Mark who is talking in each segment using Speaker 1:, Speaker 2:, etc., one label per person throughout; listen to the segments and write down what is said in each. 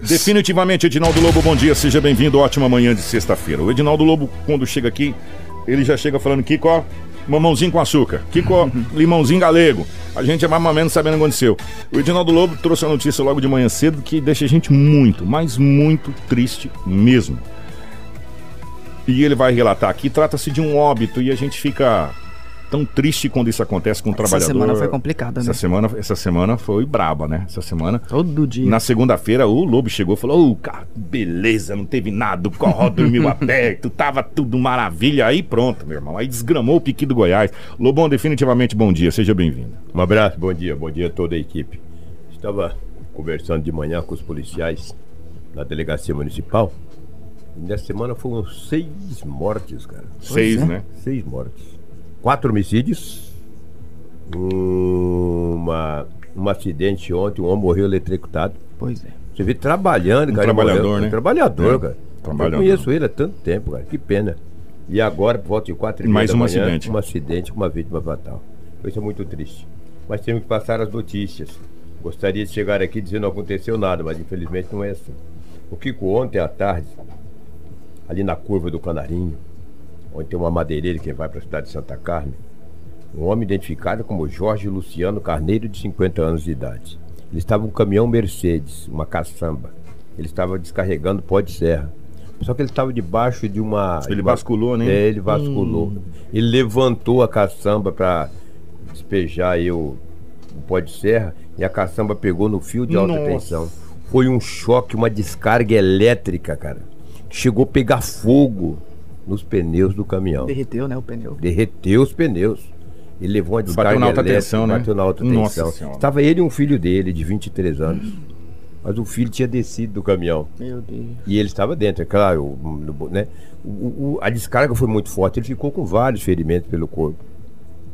Speaker 1: Definitivamente, Edinaldo Lobo, bom dia, seja bem-vindo, ótima manhã de sexta-feira. O Edinaldo Lobo, quando chega aqui, ele já chega falando, Kiko, ó, mamãozinho com açúcar, Kiko, ó, limãozinho galego. A gente é mais ou menos sabendo o que aconteceu. O Edinaldo Lobo trouxe a notícia logo de manhã cedo que deixa a gente muito, mas muito triste mesmo. E ele vai relatar aqui, trata-se de um óbito e a gente fica tão triste quando isso acontece com um
Speaker 2: Essa
Speaker 1: trabalhador.
Speaker 2: semana foi complicada, né?
Speaker 1: Essa semana, essa semana foi braba, né? Essa semana.
Speaker 2: Todo dia.
Speaker 1: Na segunda-feira, o Lobo chegou e falou: Ô, cara, beleza, não teve nada, o corró dormiu aberto, tava tudo maravilha. Aí pronto, meu irmão. Aí desgramou o piqui do Goiás. Lobão, definitivamente bom dia, seja bem-vindo.
Speaker 3: Um abraço, bom dia, bom dia a toda a equipe. Estava conversando de manhã com os policiais na delegacia municipal. E nessa semana foram seis mortes, cara.
Speaker 1: Seis,
Speaker 2: é.
Speaker 1: né?
Speaker 3: Seis mortes. Quatro homicídios. Uma, um acidente ontem, um homem morreu eletrocutado.
Speaker 2: Pois é.
Speaker 3: Você vê trabalhando,
Speaker 1: Um
Speaker 3: cara.
Speaker 1: trabalhador,
Speaker 3: morreu.
Speaker 1: né?
Speaker 3: Um trabalhador,
Speaker 1: É,
Speaker 3: cara.
Speaker 1: trabalhador.
Speaker 3: Eu conheço ele há tanto tempo, cara. Que pena. E agora, por volta de quatro e
Speaker 1: Mais um
Speaker 3: manhã,
Speaker 1: acidente.
Speaker 3: Um acidente com uma vítima fatal. Isso é muito triste. Mas temos que passar as notícias. Gostaria de chegar aqui dizendo que não aconteceu nada, mas infelizmente não é assim. O Kiko ontem à tarde, ali na curva do Canarinho, onde tem uma madeireira que vai para a cidade de Santa Carmen, um homem identificado como Jorge Luciano Carneiro, de 50 anos de idade. Ele estava em um caminhão Mercedes, uma caçamba. Ele estava descarregando pó de serra. Só que ele estava debaixo de uma.
Speaker 1: Ele basculou, né?
Speaker 3: É, ele basculou. Ele levantou a caçamba para despejar aí o, o pó de serra e a caçamba pegou no fio de alta
Speaker 1: Nossa.
Speaker 3: tensão. Foi um choque, uma descarga elétrica, cara. Chegou a pegar fogo nos pneus do caminhão
Speaker 2: Derreteu, né, o pneu.
Speaker 3: derreteu os pneus. Ele levou uma descarga
Speaker 1: na alta
Speaker 3: elétrica,
Speaker 1: tensão, né?
Speaker 3: Bateu na alta
Speaker 1: Nossa
Speaker 3: tensão.
Speaker 1: Senhora.
Speaker 3: Estava ele e um filho dele, de 23 anos. Mas o filho tinha descido do caminhão.
Speaker 2: Meu Deus.
Speaker 3: E ele estava dentro, é claro. né? O- o- a descarga foi muito forte. Ele ficou com vários ferimentos pelo corpo.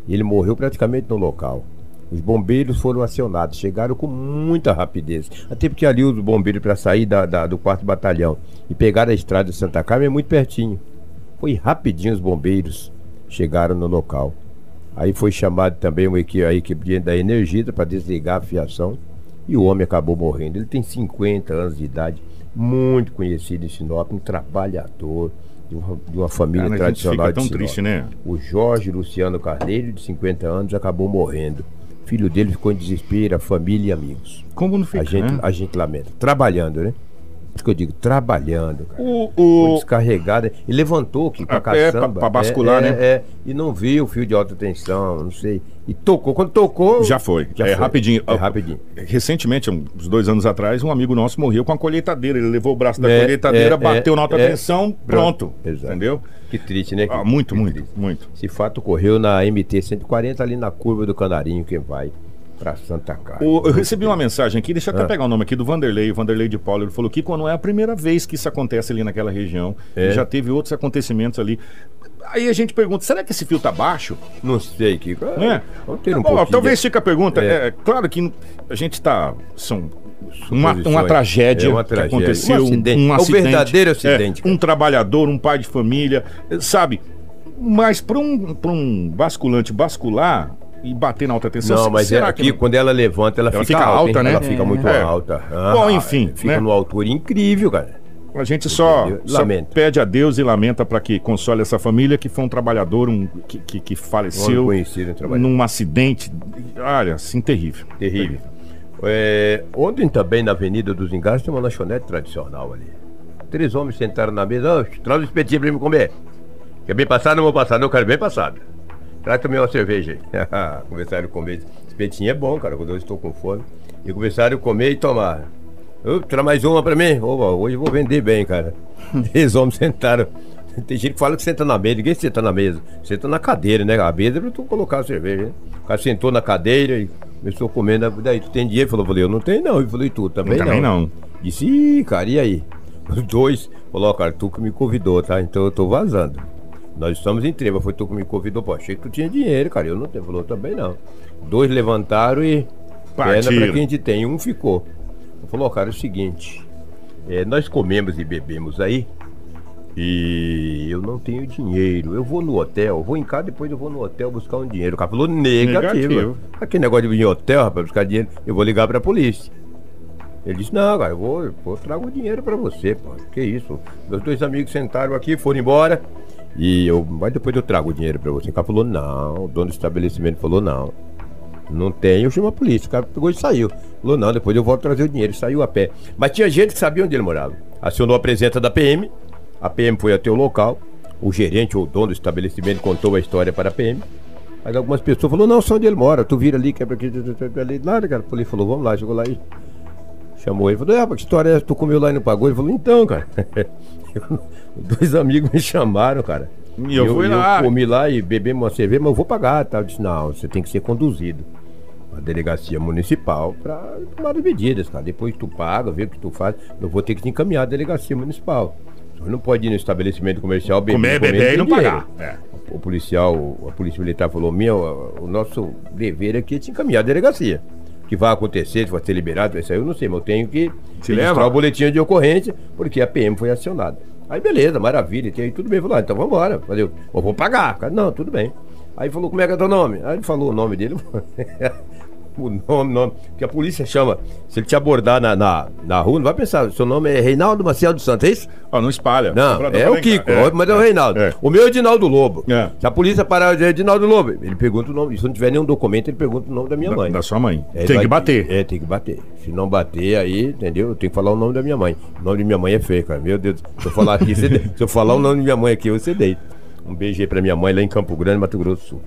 Speaker 3: E ele morreu praticamente no local. Os bombeiros foram acionados, chegaram com muita rapidez. Até porque ali os bombeiros, para sair da, da- do quarto batalhão e pegar a estrada de Santa Carmen, é muito pertinho. Foi rapidinho os bombeiros chegaram no local. Aí foi chamado também uma equipe, a equipe da Energisa para desligar a fiação e o homem acabou morrendo. Ele tem 50 anos de idade, muito conhecido em Sinop, um trabalhador de uma, de uma família
Speaker 1: Cara, a gente
Speaker 3: tradicional
Speaker 1: fica
Speaker 3: de
Speaker 1: tão
Speaker 3: Sinop.
Speaker 1: triste, né?
Speaker 3: O Jorge Luciano Carneiro, de 50 anos, acabou morrendo. O filho dele ficou em desespero, a família e amigos.
Speaker 1: Como não fica,
Speaker 3: a, gente,
Speaker 1: né?
Speaker 3: a gente lamenta. Trabalhando, né? Que eu digo, trabalhando.
Speaker 1: O,
Speaker 3: Foi
Speaker 1: o,
Speaker 3: descarregada. E levantou aqui com a
Speaker 1: É,
Speaker 3: caçamba.
Speaker 1: pra- pra bascular,
Speaker 3: é,
Speaker 1: né?
Speaker 3: É, e não viu o fio de alta tensão, não sei. E tocou. Quando tocou.
Speaker 1: Já foi.
Speaker 3: Já
Speaker 1: é
Speaker 3: foi.
Speaker 1: rapidinho.
Speaker 3: É rapidinho.
Speaker 1: Recentemente, uns dois anos atrás, um amigo nosso morreu com a colheitadeira. Ele levou o braço da
Speaker 3: É,
Speaker 1: colheitadeira,
Speaker 3: é,
Speaker 1: bateu
Speaker 3: é,
Speaker 1: na alta
Speaker 3: é.
Speaker 1: tensão, pronto.
Speaker 3: Exato.
Speaker 1: Entendeu?
Speaker 3: Que triste, né?
Speaker 1: Ah, muito,
Speaker 3: que
Speaker 1: muito,
Speaker 3: triste.
Speaker 1: muito.
Speaker 3: Esse fato ocorreu na MT 140, ali na curva do Canarinho, que vai pra Santa Carmen.
Speaker 1: O- eu recebi uma mensagem aqui, deixa eu até
Speaker 3: Ah.
Speaker 1: pegar o nome aqui do Vanderlei, o Vanderlei de Paulo. Ele falou que quando é a primeira vez que isso acontece ali naquela região,
Speaker 3: É.
Speaker 1: já teve outros acontecimentos ali. Aí a gente pergunta, será que esse fio tá baixo?
Speaker 3: Não sei, Kiko.
Speaker 1: Não é?
Speaker 3: Vamos ter um
Speaker 1: Bom,
Speaker 3: pouquinho
Speaker 1: talvez fique a pergunta. É.
Speaker 3: É.
Speaker 1: claro que a gente tá. São uma, uma tragédia,
Speaker 3: É uma
Speaker 1: que
Speaker 3: tragédia.
Speaker 1: aconteceu.
Speaker 3: Um acidente. É o verdadeiro acidente,
Speaker 1: É, um trabalhador, um pai de família, sabe? Mas para um, pra um basculante bascular e bater na alta tensão,
Speaker 3: Não, mas é
Speaker 1: será
Speaker 3: aqui,
Speaker 1: que.
Speaker 3: quando ela levanta, ela,
Speaker 1: Ela
Speaker 3: fica,
Speaker 1: fica
Speaker 3: alta,
Speaker 1: alta, né?
Speaker 3: Ela fica
Speaker 2: É.
Speaker 3: muito
Speaker 1: É.
Speaker 3: alta.
Speaker 1: Bom, enfim,
Speaker 3: Fica
Speaker 1: né?
Speaker 3: numa altura incrível, cara.
Speaker 1: A gente só, só pede a Deus e lamenta para que console essa família que foi um trabalhador um, que, que, que
Speaker 3: Um
Speaker 1: faleceu
Speaker 3: trabalho.
Speaker 1: num acidente. Olha, assim, terrível.
Speaker 3: Terrível. É, ontem também na Avenida dos Engados tem uma lanchonete tradicional ali. Três homens sentaram na mesa, oh, traz um espetinho pra mim comer. Quer bem passado? Não vou passar, não, eu quero bem passado. Traz também uma cerveja aí. Começaram a comer. Espetinho é bom, cara, quando eu estou com fome. E começaram a comer e tomar. Oh, traz mais uma pra mim. Opa, hoje eu vou vender bem, cara. Três homens sentaram. Tem gente que fala que senta na mesa, ninguém senta na mesa. Senta na cadeira, né? A mesa é pra tu colocar a cerveja, né? O cara sentou na cadeira e começou comendo. Daí, tu tem dinheiro? Falou, falei, eu não tenho não. Ele falou, e tu? Também,
Speaker 1: Também não.
Speaker 3: Disse, ih, cara, e aí? Os dois, falou, cara, tu que me convidou, tá? Então eu tô vazando. Nós estamos em treva, foi tu que me convidou. Pô, achei que tu tinha dinheiro, cara. Eu não tenho. Falou, também não. Dois levantaram e. Perna
Speaker 1: Partiram.
Speaker 3: pra quem a gente tem. Um ficou. Falou, ó, cara, é o seguinte. é, nós comemos e bebemos aí. E eu não tenho dinheiro. Eu vou no hotel, vou em casa, depois eu vou no hotel buscar um dinheiro. O cara falou negativo.
Speaker 1: Negativo.
Speaker 3: Aquele negócio de vir em hotel, rapaz, buscar dinheiro, eu vou ligar pra polícia. Ele disse, não, cara, eu vou, eu trago o dinheiro pra você, pô. Que isso? Meus dois amigos sentaram aqui, foram embora. E eu, mas depois eu trago o dinheiro pra você. O cara falou, não. O dono do estabelecimento falou, não. Não tem, eu chamo a polícia. O cara pegou e saiu. Falou, não, depois eu volto trazer o dinheiro. Saiu a pé. Mas tinha gente que sabia onde ele morava. Acionou a presença da PM. A PM foi até o local. O gerente ou o dono do estabelecimento contou a história para a PM. Mas algumas pessoas falaram, não, só onde ele mora. Tu vira ali, quebra aqui, ali. Nada, cara. A polícia falou, vamos lá, chegou lá e chamou ele. Falou, ah, que história é essa? Tu comeu lá e não pagou? Ele falou, então, cara. Dois amigos me chamaram, cara.
Speaker 1: E eu fui lá.
Speaker 3: Eu comi lá e bebi uma cerveja, mas eu vou pagar. Tá? Eu disse, não, você tem que ser conduzido à delegacia municipal para tomar as medidas, cara. Depois tu paga, vê o que tu faz. Eu vou ter que te encaminhar à delegacia municipal. Você não pode ir no estabelecimento comercial
Speaker 1: beber, comer, beber e não pagar. É.
Speaker 3: O policial, a polícia militar falou: meu, o nosso dever aqui é te encaminhar à delegacia. Que vai acontecer, se vai ser liberado, isso aí eu não sei, mas eu tenho que
Speaker 1: Se registrar
Speaker 3: o boletim de ocorrência, porque a PM foi acionada. Aí beleza, maravilha, e aí tudo bem, falou, ah, então vamos embora. Falei, eu vou pagar. Cara, não, tudo bem. Aí falou, como é que é teu nome? Aí ele falou o nome dele. o nome, nome, que a polícia chama. Se ele te abordar na, na, na rua, não vai pensar, seu nome é Reinaldo Maciel dos Santos, é isso?
Speaker 1: Ó, não espalha.
Speaker 3: Não,
Speaker 1: pra-
Speaker 3: é
Speaker 1: pra
Speaker 3: o. Kiko,
Speaker 1: É,
Speaker 3: mas é o Reinaldo.
Speaker 1: é.
Speaker 3: O meu é Edinaldo Lobo.
Speaker 1: É.
Speaker 3: Se a polícia parar de Edinaldo Lobo, ele pergunta o nome. Se não tiver nenhum documento, ele pergunta o nome da minha
Speaker 1: Da,
Speaker 3: mãe.
Speaker 1: da sua mãe.
Speaker 3: É,
Speaker 1: Tem
Speaker 3: vai-
Speaker 1: que bater.
Speaker 3: É, tem que bater. Se não bater, aí, entendeu? Eu tenho que falar o nome da minha mãe. O nome de minha mãe é feio, cara. Meu Deus. Se eu falar aqui, de- se eu falar o nome da minha mãe aqui, você deita. Um beijo aí pra minha mãe lá em Campo Grande, Mato Grosso do Sul.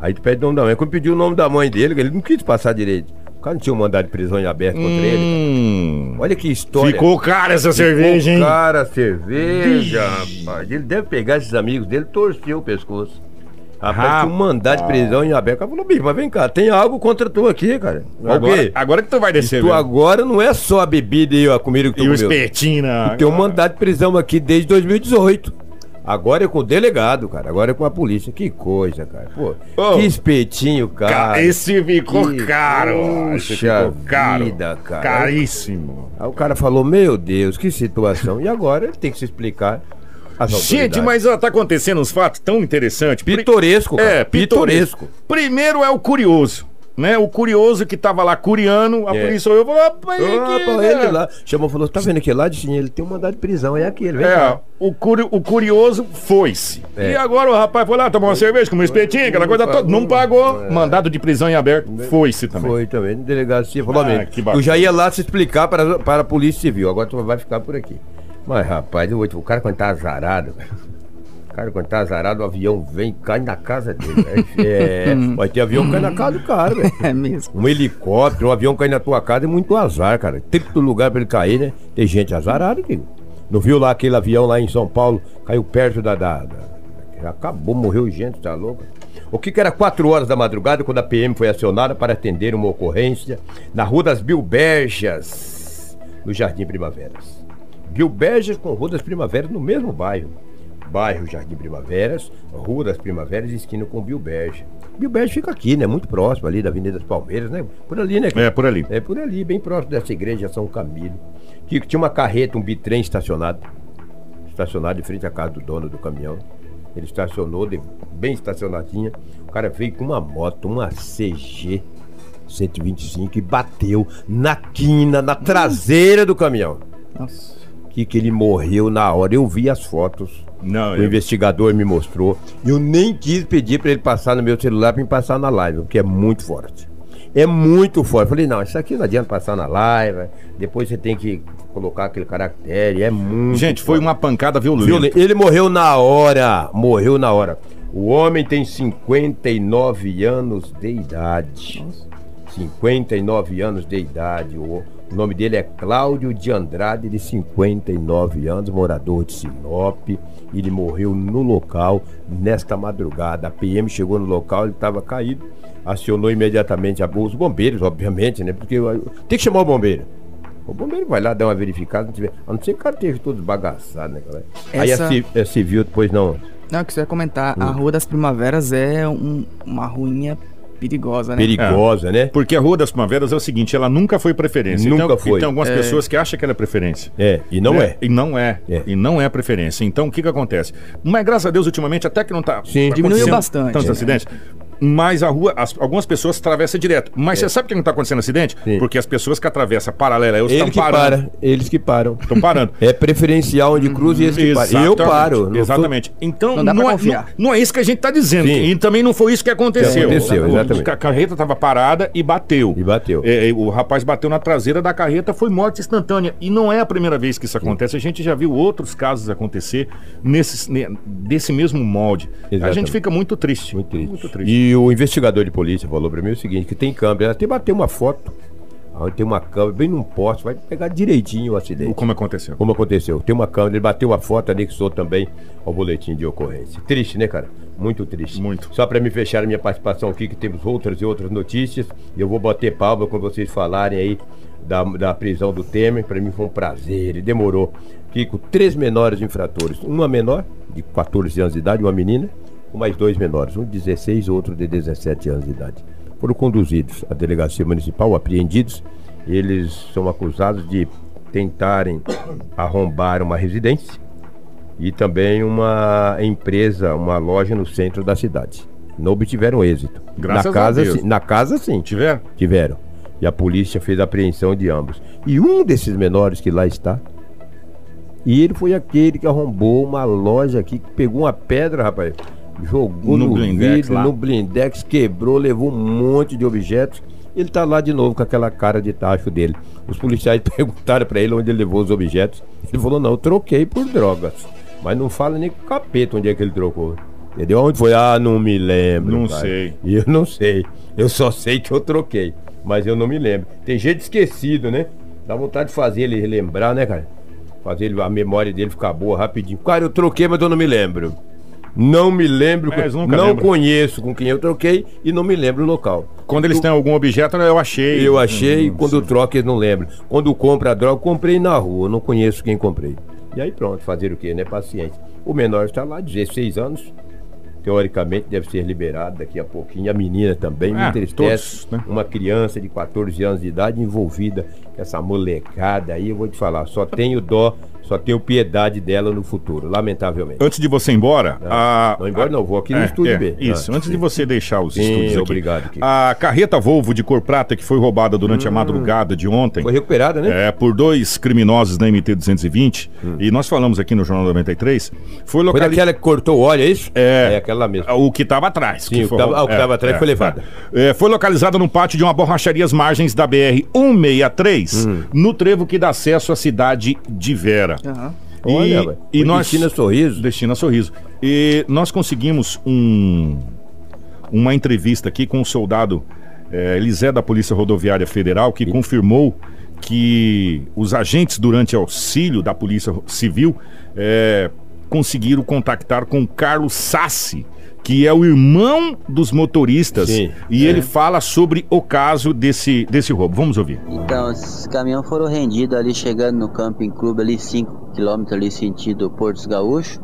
Speaker 3: Aí tu pede o nome da mãe. Quando pediu o nome da mãe dele, ele não quis passar direito. O cara não tinha um mandado de prisão em aberto contra ele. cara.
Speaker 1: Hum,
Speaker 3: Olha que história.
Speaker 1: ficou cara essa
Speaker 3: Ficou
Speaker 1: cerveja, hein?
Speaker 3: Cara, cerveja, rapaz. Ele deve pegar esses amigos dele e torcer o pescoço. Rapaz, tinha um mandado de prisão em aberto. Cara falou, bicho, mas vem cá, tem algo contra tu aqui, cara.
Speaker 1: Agora, agora que tu vai descer,
Speaker 3: Tu
Speaker 1: velho.
Speaker 3: agora não é só a bebida e a comida que tu
Speaker 1: E o espetinho na...
Speaker 3: Tu tem um mandado de prisão aqui desde 2018. Agora é com o delegado, cara. Agora é com a polícia. Que coisa, cara. Pô, que espetinho, cara.
Speaker 1: Ca- Esse ficou
Speaker 3: Que-
Speaker 1: caro.
Speaker 3: Puxa
Speaker 1: ficou caro.
Speaker 3: vida, cara.
Speaker 1: Caríssimo.
Speaker 3: Aí o cara falou, meu Deus, que situação. E agora ele tem que se explicar.
Speaker 1: Gente, mas ó, tá acontecendo uns fatos tão interessantes.
Speaker 3: Pitoresco, cara.
Speaker 1: É, pitoresco. Primeiro é o curioso, né? O curioso que tava lá curiando, a
Speaker 3: É.
Speaker 1: polícia olhou e falou, rapaz,
Speaker 3: Ah,
Speaker 1: aqui,
Speaker 3: pô,
Speaker 1: né?
Speaker 3: ele lá. Chamou e falou: tá vendo aquele lá? Disse, ele tem um mandado de prisão, é aquele, vem
Speaker 1: É, o, curi- o curioso foi-se.
Speaker 3: É.
Speaker 1: E agora o rapaz foi lá, tomou uma cerveja, comeu um espetinho, aquela coisa toda. Não pagou, mandado de prisão em aberto, foi-se também.
Speaker 3: Foi também, delegacia. Falou,
Speaker 1: Ah, que bacana.
Speaker 3: eu já ia lá se explicar para, para a Polícia Civil, agora tu vai ficar por aqui. Mas, rapaz, o cara quando tá azarado, velho. Cara quando tá azarado, o avião vem e cai na casa dele. velho. É, vai ter avião que cai na casa do cara, velho.
Speaker 2: É mesmo.
Speaker 3: Um helicóptero, um avião cair na tua casa é muito azar, cara. Tem todo lugar pra ele cair, né? Tem gente azarada, digo. Não viu lá aquele avião lá em São Paulo, caiu perto da. da, da- acabou, morreu gente, tá louco? O que, que era 4 horas da madrugada quando a PM foi acionada para atender uma ocorrência na Rua das Bilberjas, no Jardim Primaveras. Bilberjas com Rua das Primaveras no mesmo bairro. Bairro Jardim Primaveras, Rua das Primaveras, esquina com Bilberja. Bilberja fica aqui, né? Muito próximo ali da Avenida das Palmeiras, né? Por ali, né?
Speaker 1: É, por ali.
Speaker 3: É por ali, bem próximo dessa igreja São Camilo. Que tinha uma carreta, um bitrem estacionado. Estacionado em frente à casa do dono do caminhão. Ele estacionou, de- bem estacionadinha. O cara veio com uma moto, uma CG 125 e bateu na quina, na traseira do caminhão.
Speaker 2: Nossa.
Speaker 3: Que, que ele morreu na hora. Eu vi as fotos.
Speaker 1: Não,
Speaker 3: O
Speaker 1: eu-
Speaker 3: investigador me mostrou. Eu nem quis pedir para ele passar no meu celular para me passar na live, porque é muito forte. É muito forte. Falei, não, isso aqui não adianta passar na live. Depois você tem que colocar aquele caractere. É muito.
Speaker 1: Gente, foi
Speaker 3: forte.
Speaker 1: uma pancada violenta.
Speaker 3: Ele morreu na hora. Morreu na hora. O homem tem 59 anos de idade. 59 anos de idade. O o nome dele é Cláudio de Andrade, de 59 anos, morador de Sinop. Ele morreu no local nesta madrugada. A PM chegou no local, ele estava caído. Acionou imediatamente a- os bombeiros, obviamente, né? Porque tem que chamar o bombeiro. O bombeiro vai lá dar uma verificada, não tiver- a não ser que o cara esteja todo bagaçado, né, cara? Aí
Speaker 2: Essa-
Speaker 3: a, ci- a civil depois não.
Speaker 2: Não, você ia comentar,
Speaker 3: Hum.
Speaker 2: a Rua das Primaveras é um- uma ruinha perigosa, né?
Speaker 3: Perigosa, né?
Speaker 1: Porque a Rua das Primaveras é o seguinte, ela nunca foi preferência.
Speaker 3: Nunca
Speaker 1: Então,
Speaker 3: foi.
Speaker 1: E tem algumas pessoas que acham que ela é preferência.
Speaker 3: É, e não
Speaker 1: né?
Speaker 3: é.
Speaker 1: E não é.
Speaker 3: É.
Speaker 1: E não é preferência. Então, o que que acontece? Mas, graças a Deus, ultimamente, até que não tá...
Speaker 3: Sim.
Speaker 2: Diminuiu bastante.
Speaker 1: Tantos
Speaker 2: É.
Speaker 1: acidentes. Mas a rua, as- algumas pessoas atravessam direto. Mas você sabe por que não está acontecendo acidente?
Speaker 3: Sim.
Speaker 1: Porque as pessoas que atravessam paralela a eu
Speaker 3: Ele
Speaker 1: estão
Speaker 3: que
Speaker 1: parando.
Speaker 3: para, eles que param.
Speaker 1: Estão parando.
Speaker 3: É preferencial onde cruza e eles que param. E eu paro.
Speaker 1: Exatamente. Então,
Speaker 2: Não
Speaker 1: não, é, não, não é isso que a gente está dizendo.
Speaker 3: Sim.
Speaker 1: E também não foi isso que aconteceu.
Speaker 3: Que aconteceu,
Speaker 1: O-
Speaker 3: exatamente.
Speaker 1: A carreta estava parada e bateu.
Speaker 3: E bateu.
Speaker 1: É, é, o rapaz bateu na traseira da carreta, foi morte instantânea. E não é a primeira vez que isso acontece. A gente já viu outros casos acontecer nesse, ne- desse mesmo molde. A
Speaker 3: Exatamente.
Speaker 1: gente fica muito triste.
Speaker 3: Muito triste.
Speaker 1: Muito triste.
Speaker 3: E o investigador de polícia falou pra mim o seguinte, que tem câmera, até bater uma foto, onde tem uma câmera bem num poste, vai pegar direitinho o acidente.
Speaker 1: Como aconteceu?
Speaker 3: Como aconteceu? Tem uma câmera, ele bateu a foto, anexou também ao boletim de ocorrência. Triste, né, cara? Muito triste.
Speaker 1: Muito.
Speaker 3: Só para me fechar a minha participação aqui, que temos outras e outras notícias, e eu vou bater palma quando vocês falarem aí da, da prisão do Temer. Para mim foi um prazer, ele demorou. Kiko, três menores infratores. Uma menor, de 14 anos de idade, uma menina, com mais dois menores, um de 16 e outro de 17 anos de idade. Foram conduzidos à delegacia municipal, apreendidos. Eles são acusados de tentarem arrombar uma residência e também uma empresa, uma loja no centro da cidade. Não obtiveram êxito.
Speaker 1: Graças
Speaker 3: na
Speaker 1: a
Speaker 3: casa,
Speaker 1: Deus.
Speaker 3: sim- Na casa, sim.
Speaker 1: Tiver?
Speaker 3: Tiveram. E a polícia fez a apreensão de ambos. E um desses menores que lá está, e ele foi aquele que arrombou uma loja aqui, que pegou uma pedra, rapaz, jogou
Speaker 1: No
Speaker 3: no,
Speaker 1: blindex
Speaker 3: vidro,
Speaker 1: lá.
Speaker 3: no blindex, quebrou, levou um monte de objetos. Ele tá lá de novo com aquela cara de tacho dele. Os policiais perguntaram pra ele onde ele levou os objetos. Ele falou: "Não, eu troquei por drogas". Mas não fala nem com o capeta onde é que ele trocou. Entendeu? Onde foi? Ah, não me lembro.
Speaker 1: Não sei.
Speaker 3: Eu não sei. Eu só sei que eu troquei. Mas eu não me lembro. Tem jeito esquecido, né? Dá vontade de fazer ele lembrar, né, cara? Fazer ele- a memória dele ficar boa rapidinho. Cara, eu troquei, mas eu não me lembro. Não me lembro.
Speaker 1: É,
Speaker 3: não
Speaker 1: lembram.
Speaker 3: conheço com quem eu troquei e não me lembro o local.
Speaker 1: Quando eles têm algum objeto, eu achei.
Speaker 3: Eu achei,
Speaker 1: Hum,
Speaker 3: quando troca eles não lembram. Quando compra a droga, comprei na rua, eu não conheço quem comprei. E aí pronto, fazer o quê, né? Paciência. O menor está lá, 16 anos. Teoricamente deve ser liberado daqui a pouquinho. A menina também me
Speaker 1: É,
Speaker 3: entristece.
Speaker 1: todos, né?
Speaker 3: Uma criança de 14 anos de idade envolvida com essa molecada aí, eu vou te falar, só tenho dó, só tenho piedade dela no futuro, lamentavelmente.
Speaker 1: Antes de você ir embora, a...
Speaker 3: Não, embora não, vou aqui no
Speaker 1: É,
Speaker 3: estúdio
Speaker 1: é,
Speaker 3: B.
Speaker 1: Isso,
Speaker 3: Ah,
Speaker 1: antes de você deixar os
Speaker 3: Sim,
Speaker 1: estúdios aqui.
Speaker 3: obrigado, Kiko.
Speaker 1: A carreta Volvo de cor prata que foi roubada durante a madrugada de ontem.
Speaker 3: Hum. Foi recuperada, né?
Speaker 1: É, por dois criminosos da MT-220, e nós falamos aqui no Jornal 93, foi
Speaker 3: Hum. Foi daquela que cortou o óleo, é isso?
Speaker 1: É.
Speaker 3: É aquela mesma.
Speaker 1: O que estava atrás.
Speaker 3: Sim, o que ah, o que tava atrás foi levada.
Speaker 1: É, foi localizada no pátio de uma borracharia às margens da BR-163,
Speaker 3: Hum.
Speaker 1: no trevo que dá acesso à cidade de Vera.
Speaker 2: Aham.
Speaker 1: E,
Speaker 3: Olha,
Speaker 1: e nós
Speaker 3: Destina Sorriso.
Speaker 1: Destina Sorriso. E nós conseguimos um uma entrevista aqui com o soldado eh, Elisé da Polícia Rodoviária Federal que confirmou que os agentes durante auxílio da Polícia Civil eh, conseguiram contactar com Carlos Sassi, que é o irmão dos motoristas,
Speaker 3: Sim,
Speaker 1: e
Speaker 3: é.
Speaker 1: ele fala sobre o caso desse, desse roubo. Vamos ouvir.
Speaker 4: Então, esses caminhões foram rendidos ali, chegando no Camping Clube, ali 5km ali, sentido Portos Gaúcho.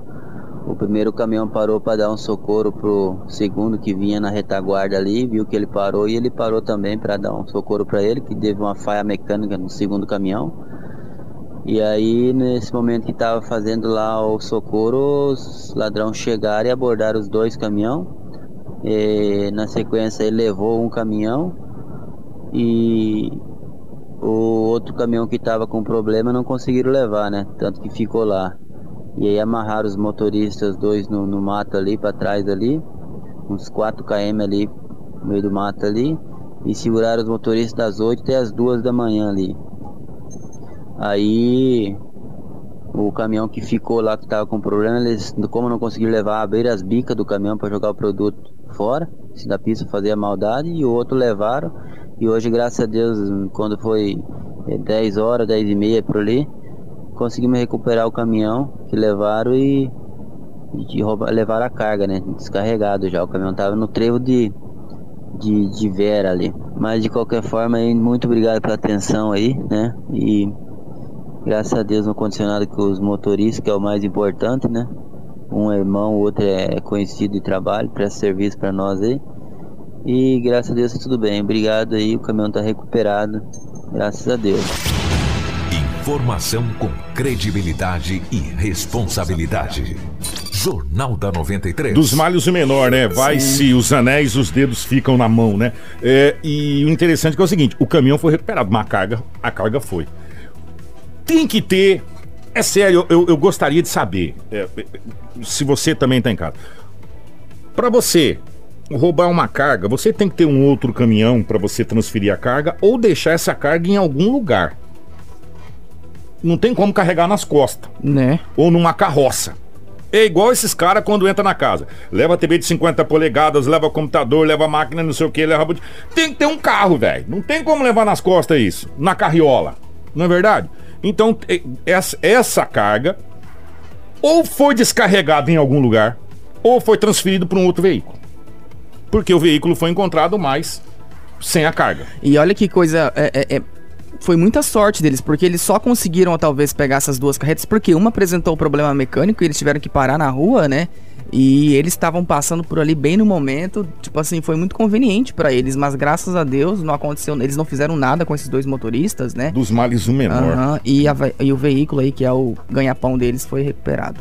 Speaker 4: O primeiro caminhão parou para dar um socorro pro segundo que vinha na retaguarda ali, viu que ele parou e ele parou também para dar um socorro para ele, que teve uma falha mecânica no segundo caminhão. E aí, nesse momento que estava fazendo lá o socorro, os ladrões chegaram e abordaram os dois caminhões. Na sequência, ele levou um caminhão e o outro caminhão que estava com problema não conseguiram levar, né? Tanto que ficou lá. E aí amarraram os motoristas dois no, no mato ali para trás ali, uns 4 km ali no meio do mato ali, e seguraram os motoristas das 8 até as 2 da manhã ali. Aí o caminhão que ficou lá que estava com problema, eles, como não conseguiram levar, abriram as bicas do caminhão para jogar o produto fora, se da pista fazer a maldade, e o outro levaram. E hoje, graças a Deus, quando foi eh, 10 horas, 10 e meia por ali, conseguimos recuperar o caminhão que levaram e, e roubar, levaram a carga, né? Descarregado já. O caminhão estava no trevo de, de, de Vera ali. Mas de qualquer forma, aí, muito obrigado pela atenção aí, né? E graças a Deus não aconteceu nada com os motoristas, que é o mais importante, né? Um é irmão, o outro é conhecido de trabalho, presta serviço para nós aí. E graças a Deus tá tudo bem. Obrigado aí, o caminhão tá recuperado. Graças a Deus.
Speaker 5: Informação com credibilidade e responsabilidade. Jornal da 93.
Speaker 1: Dos males o menor, né? Vai-se os anéis, os dedos ficam na mão, né? É, e o interessante é, que é o seguinte: o caminhão foi recuperado, uma carga, a carga foi. Tem que ter. É sério, eu, eu gostaria de saber. é, é, se você também tá em casa. Pra você roubar uma carga, você tem que ter um outro caminhão pra você transferir a carga ou deixar essa carga em algum lugar. Não tem como carregar nas costas
Speaker 2: Né?
Speaker 1: ou numa carroça. É igual esses caras quando entra na casa. Leva TV de 50 polegadas, leva computador, leva máquina, não sei o que, leva. Tem que ter um carro, velho. Não tem como levar nas costas isso. Na carriola. Não é verdade? Então, e- essa, carga ou foi descarregada em algum lugar, ou foi transferido para um outro veículo. Porque o veículo foi encontrado mais sem a carga.
Speaker 2: E olha que coisa. é- é- é- foi muita sorte deles, porque eles só conseguiram talvez pegar essas duas carretas, porque uma apresentou problema mecânico e eles tiveram que parar na rua, né? E eles estavam passando por ali bem no momento, tipo assim, foi muito conveniente pra eles, mas graças a Deus não aconteceu, eles não fizeram nada com esses dois motoristas, né?
Speaker 1: Dos males o menor.
Speaker 2: Aham, e, a e o veículo aí, que é o ganha-pão deles, foi recuperado.